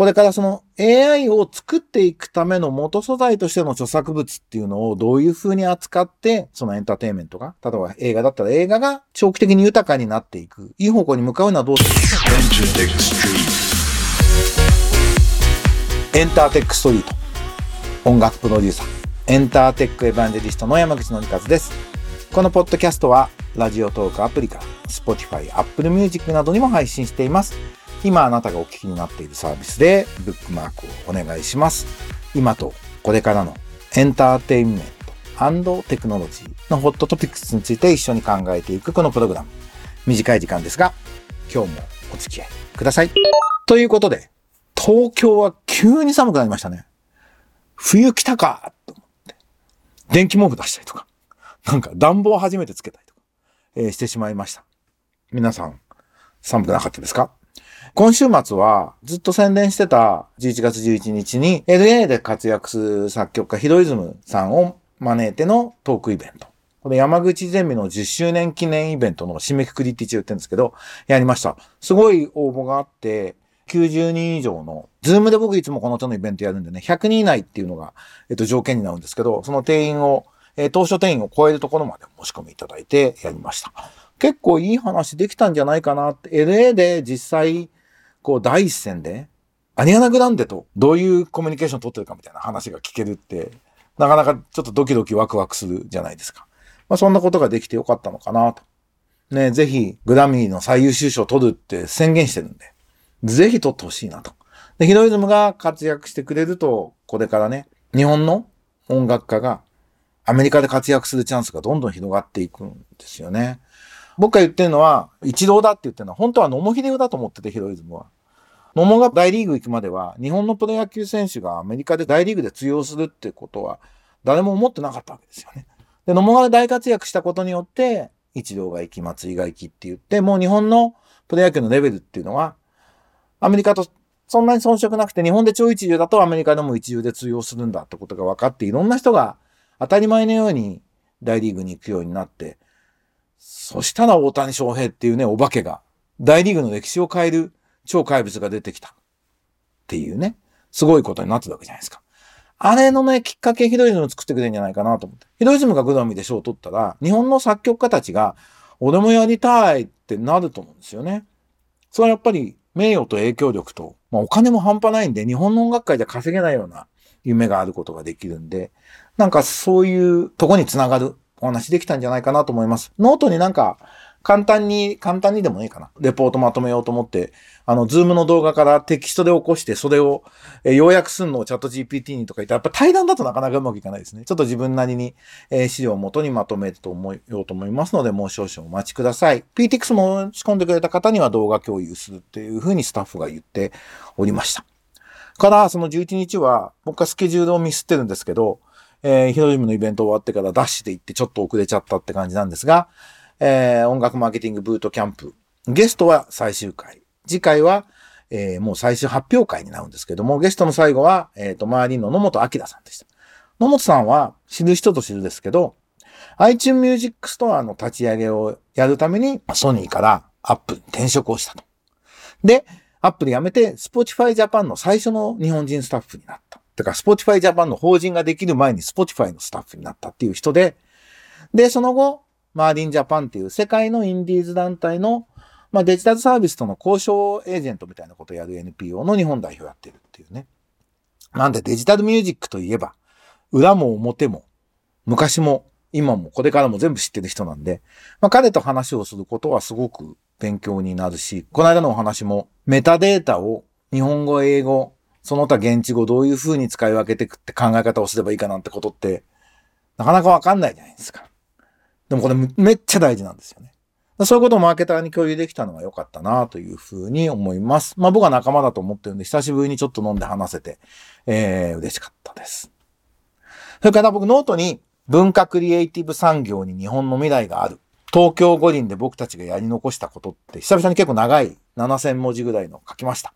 これからその AI を作っていくための元素材としての著作物っていうのをどういう風に扱って、そのエンターテインメントが、例えば映画だったら映画が長期的に豊かになっていく、いい方向に向かうのはどうする？エンターテックストリート。音楽プロデューサー、エンターテックエヴァンジェリストの山口のりかずです。このポッドキャストは、ラジオトークアプリから、Spotify、Apple Music などにも配信しています。今あなたがお聞きになっているサービスでブックマークをお願いします。今とこれからのエンターテインメントテクノロジーのホットトピックスについて一緒に考えていくこのプログラム。短い時間ですが、今日もお付き合いください。ということで、東京は急に寒くなりましたね。冬来たかと思って。電気毛布出したりとか。なんか暖房初めてつけたりとか、えー、してしまいました。皆さん、寒くなかったですか？今週末はずっと宣伝してた11月11日に LA で活躍する作曲家ヒロイズムさんを招いてのトークイベント。これ山口ゼミの10周年記念イベントの締めくくりって言ってるんですけど、やりました。すごい応募があって、90人以上の、ズームで僕いつもこの手のイベントやるんでね、100人以内っていうのが、えっと、条件になるんですけど、その定員を、えー、当初定員を超えるところまで申し込みいただいてやりました。結構いい話できたんじゃないかなって、LA で実際、こう第一線で、アニアナ・グランデとどういうコミュニケーションを取ってるかみたいな話が聞けるって、なかなかちょっとドキドキワクワクするじゃないですか。まあそんなことができてよかったのかなと。ね、ぜひグラミーの最優秀賞を取るって宣言してるんで、ぜひ取ってほしいなと。で、ヒロイズムが活躍してくれると、これからね、日本の音楽家がアメリカで活躍するチャンスがどんどん広がっていくんですよね。僕が言ってるのは、一郎だって言ってるのは、本当は野茂秀夫だと思ってて、ヒロイズムは。野茂が大リーグ行くまでは、日本のプロ野球選手がアメリカで大リーグで通用するってことは、誰も思ってなかったわけですよね。で、野茂が大活躍したことによって、一郎が行き、松井が行きって言って、もう日本のプロ野球のレベルっていうのは、アメリカとそんなに遜色なくて、日本で超一流だとアメリカでも一流で通用するんだってことが分かって、いろんな人が当たり前のように大リーグに行くようになって、そしたら大谷翔平っていうね、お化けが、大リーグの歴史を変える超怪物が出てきた。っていうね、すごいことになってたわけじゃないですか。あれのね、きっかけヒロイズム作ってくれるんじゃないかなと思って。ヒロイズムがグラミで賞を取ったら、日本の作曲家たちが、俺もやりたいってなると思うんですよね。それはやっぱり名誉と影響力と、まあお金も半端ないんで、日本の音楽界で稼げないような夢があることができるんで、なんかそういうとこにつながるお話できたんじゃないかなと思います。ノートになんか、簡単に、簡単にでもいいかな。レポートまとめようと思って、あの、 Zoomの動画からテキストで起こして、それを、え要約するのをチャット GPT にとか言って、やっぱ対談だとなかなかうまくいかないですね。ちょっと自分なりに、えー、資料を元にまとめると思いようと思いますので、もう少々お待ちください。PTX も仕込んでくれた方には動画共有するっていうふうにスタッフが言っておりました。から、その11日は、僕はスケジュールをミスってるんですけど、えー、ヒロジムのイベント終わってからダッシュで行ってちょっと遅れちゃったって感じなんですが、えー、音楽マーケティングブートキャンプ。ゲストは最終回。次回は、えー、もう最終発表会になるんですけども、ゲストの最後は、えっ、ー、と、周りの野本明さんでした。野本さんは知る人ぞ知るですけど、iTunes Music Store の立ち上げをやるために、ソニーからアップルに転職をしたと。で、アップル辞めて、Spotify Japan の最初の日本人スタッフになった。てか、Spotify Japan の法人ができる前に Spotify のスタッフになったっていう人で、で、その後、マーリンジャパンっていう世界のインディーズ団体の、まあ、デジタルサービスとの交渉エージェントみたいなことをやる NPO の日本代表やってるっていうね。なんでデジタルミュージックといえば、裏も表も、昔も今もこれからも全部知ってる人なんで、まあ、彼と話をすることはすごく勉強になるし、この間のお話もメタデータを日本語、英語、その他現地語どういう風に使い分けていくって考え方をすればいいかなんてことって、なかなかわかんないじゃないですか。でもこれめっちゃ大事なんですよね。そういうことをマーケターに共有できたのが良かったなというふうに思います。まあ僕は仲間だと思ってるんで、久しぶりにちょっと飲んで話せて、えー、嬉しかったです。それから僕ノートに文化クリエイティブ産業に日本の未来がある。東京五輪で僕たちがやり残したことって久々に結構長い7000文字ぐらいの書きました。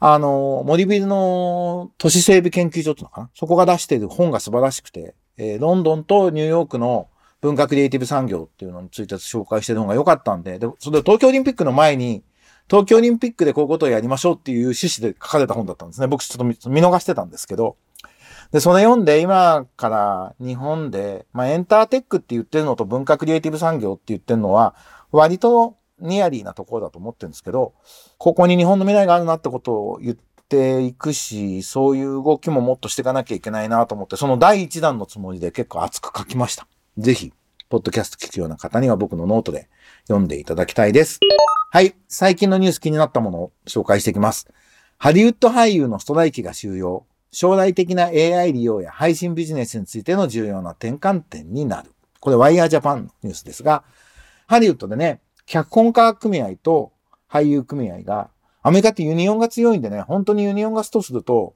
あの、森ビルの都市整備研究所ってのかな？そこが出している本が素晴らしくて、えー、ロンドンとニューヨークの文化クリエイティブ産業っていうのについて紹介してるのが良かったんで、で、それで東京オリンピックの前に東京オリンピックでこういうことをやりましょうっていう趣旨で書かれた本だったんですね。僕ちょっと見逃してたんですけど。で、それ読んで今から日本で、まあエンターテックって言ってるのと文化クリエイティブ産業って言ってるのは、割と nearly なところだと思ってるんですけど、ここに日本の未来があるなってことを言っていくし、そういう動きももっとしていかなきゃいけないなと思って、その第一弾のつもりで結構熱く書きました。ぜひ、ポッドキャスト聞くような方には僕のノートで読んでいただきたいです。はい。最近のニュース気になったものを紹介していきます。ハリウッド俳優のストライキが終了。将来的な AI 利用や配信ビジネスについての重要な転換点になる。これワイヤードジャパンのニュースですが、ハリウッドでね、脚本家組合と俳優組合が、アメリカってユニオンが強いんでね、本当にユニオンがストすると、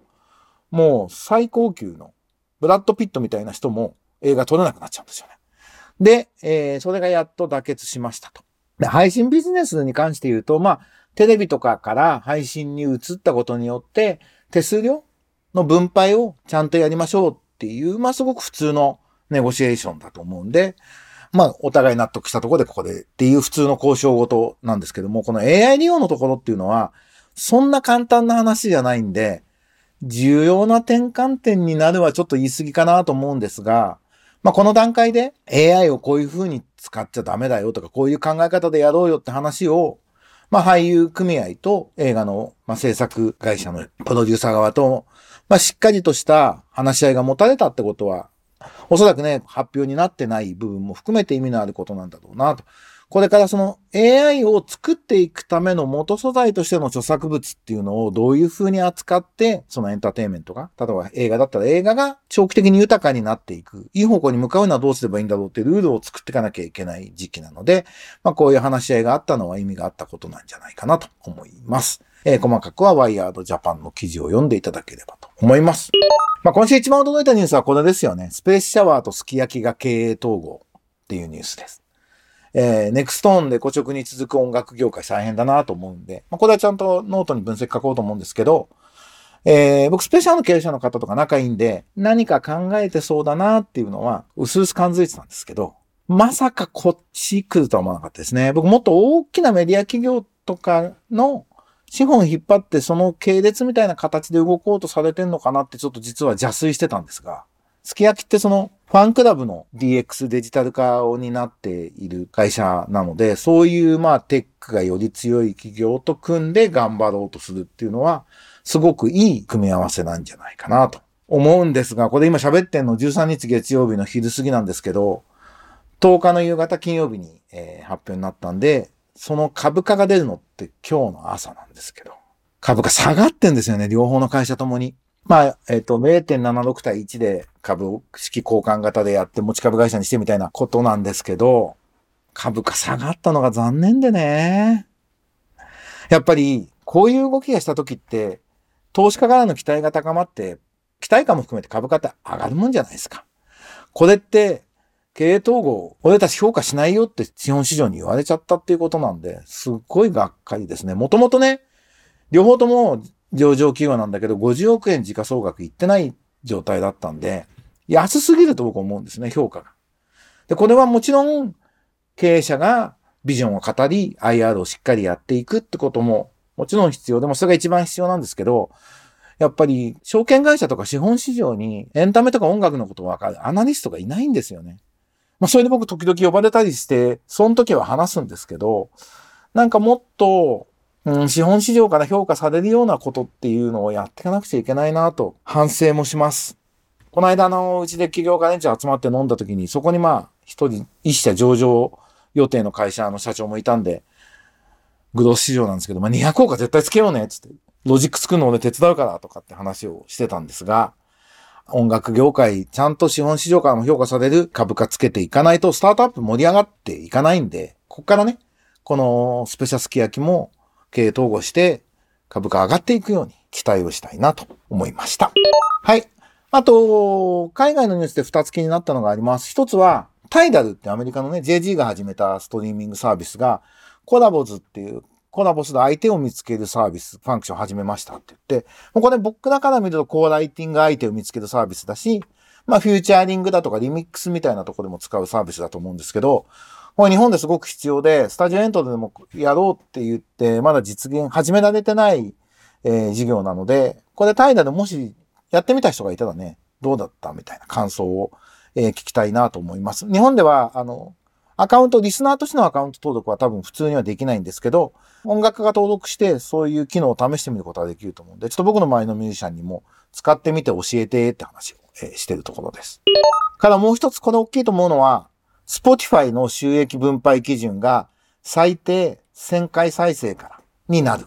もう最高級のブラッド・ピットみたいな人も映画撮れなくなっちゃうんですよね。で、えー、それがやっと妥結しましたと。で、配信ビジネスに関して言うと、まあ、テレビとかから配信に移ったことによって、手数料の分配をちゃんとやりましょうっていう、まあ、すごく普通のネゴシエーションだと思うんで、まあ、お互い納得したところでここでっていう普通の交渉ごとなんですけども、この AI 利用のところっていうのは、そんな簡単な話じゃないんで、重要な転換点になるはちょっと言い過ぎかなと思うんですが、まあ、この段階で AI をこういう風に使っちゃダメだよとか、こういう考え方でやろうよって話を、まあ、俳優組合と映画の、ま、制作会社のプロデューサー側と、まあ、しっかりとした話し合いが持たれたってことは、おそらくね、発表になってない部分も含めて意味のあることなんだろうなと。これからその AI を作っていくための元素材としての著作物っていうのをどういう風に扱って、そのエンターテインメントが、例えば映画だったら映画が長期的に豊かになっていく、いい方向に向かうのはどうすればいいんだろうっていうルールを作っていかなきゃいけない時期なので、まあこういう話し合いがあったのは意味があったことなんじゃないかなと思います。えー、細かくはワイヤードジャパンの記事を読んでいただければと思います。まあ今週一番驚いたニュースはこれですよね。スペースシャワーとすき焼きが経営統合っていうニュースです。えー、ネクストーンでレコチョクに続く音楽業界大変だなと思うんで、まあ、これはちゃんとノートに分析書こうと思うんですけど、えー、僕スペシャの経営者の方とか仲いいんで、何か考えてそうだなっていうのは、薄々感づいてたんですけど、まさかこっち来るとは思わなかったですね。僕もっと大きなメディア企業とかの資本引っ張ってその系列みたいな形で動こうとされてんのかなってちょっと実は邪推してたんですが、すき焼きってそのファンクラブの DX デジタル化を担っている会社なので、そういうまあテックがより強い企業と組んで頑張ろうとするっていうのは、すごくいい組み合わせなんじゃないかなと思うんですが、これ今喋ってんの13日月曜日の昼過ぎなんですけど、10日の夕方金曜日に、えー、発表になったんで、その株価が出るのって今日の朝なんですけど、株価下がってんですよね、両方の会社ともに。まあ、えっ、ー、と、0.76対1で株式交換型でやって持ち株会社にしてみたいなことなんですけど、株価下がったのが残念でね。やっぱり、こういう動きがした時って、投資家からの期待が高まって、期待感も含めて株価って上がるもんじゃないですか。これって、経営統合、俺たち評価しないよって資本市場に言われちゃったっていうことなんで、すっごいがっかりですね。もともとね、両方とも上場企業なんだけど、50億円時価総額いってない状態だったんで、安すぎると僕思うんですね、評価が。で、これはもちろん、経営者がビジョンを語り、IR をしっかりやっていくってことも、もちろん必要でも、それが一番必要なんですけど、やっぱり、証券会社とか資本市場にエンタメとか音楽のことをわかるアナリストがいないんですよね。まあ、それで僕時々呼ばれたりして、その時は話すんですけど、なんかもっと、うん、資本市場から評価されるようなことっていうのをやっていかなくちゃいけないなと反省もします。この間のうちで企業家連中集まって飲んだ時に、そこにまあ、一人、一社上場予定の会社の社長もいたんで、グロース市場なんですけど、まあ200億は絶対つけようね、つって。ロジック作るの俺手伝うからとかって話をしてたんですが、音楽業界、ちゃんと資本市場からも評価される株価つけていかないと、スタートアップ盛り上がっていかないんで、こっからね、このスペシャルすき焼きも経営統合して株価上がっていくように期待をしたいなと思いました。はい。あと、海外のニュースで2つ気になったのがあります。一つは、タイダルってアメリカのね、JG が始めたストリーミングサービスが、コラボズっていう、コラボする相手を見つけるサービス、ファンクション始めましたって言って、もうこれ僕らから見るとコーライティング相手を見つけるサービスだし、まあフューチャーリングだとかリミックスみたいなところでも使うサービスだと思うんですけど、これ日本ですごく必要で、スタジオエントリーでもやろうって言って、まだ実現始められてない、えー、事業なので、これ怠惰でもしやってみた人がいたらね、どうだったみたいな感想を、えー、聞きたいなと思います。日本では、あの、アカウント、リスナーとしてのアカウント登録は多分普通にはできないんですけど、音楽家が登録してそういう機能を試してみることができると思うんで、ちょっと僕の周りのミュージシャンにも使ってみて教えてって話を、してるところです。からもう一つこれ大きいと思うのは、Spotify の収益分配基準が最低1000回再生からになるっ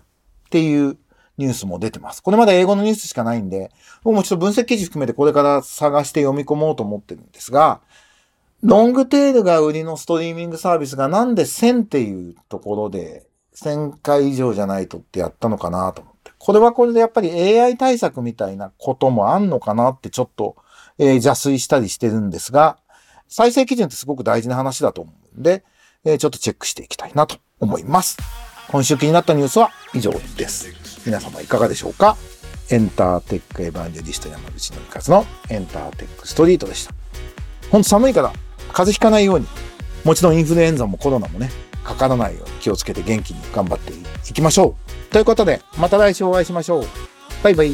ていうニュースも出てます。これまだ英語のニュースしかないんで、僕もちょっと分析記事含めてこれから探して読み込もうと思ってるんですが、ロングテールが売りのストリーミングサービスがなんで1000っていうところで1000回以上じゃないとってやったのかなと思って。これはこれでやっぱり AI 対策みたいなこともあんのかなってちょっと、えー、邪推したりしてるんですが、再生基準ってすごく大事な話だと思うんで、えー、ちょっとチェックしていきたいなと思います。今週気になったニュースは以上です。皆様いかがでしょうか？エンターテックエヴァンジェリスト山口のりかずのエンターテックストリートでした。ほんと寒いから風邪ひかないように、もちろんインフルエンザもコロナもね、かからないように気をつけて元気に頑張っていきましょう。ということで、また来週お会いしましょう。バイバイ。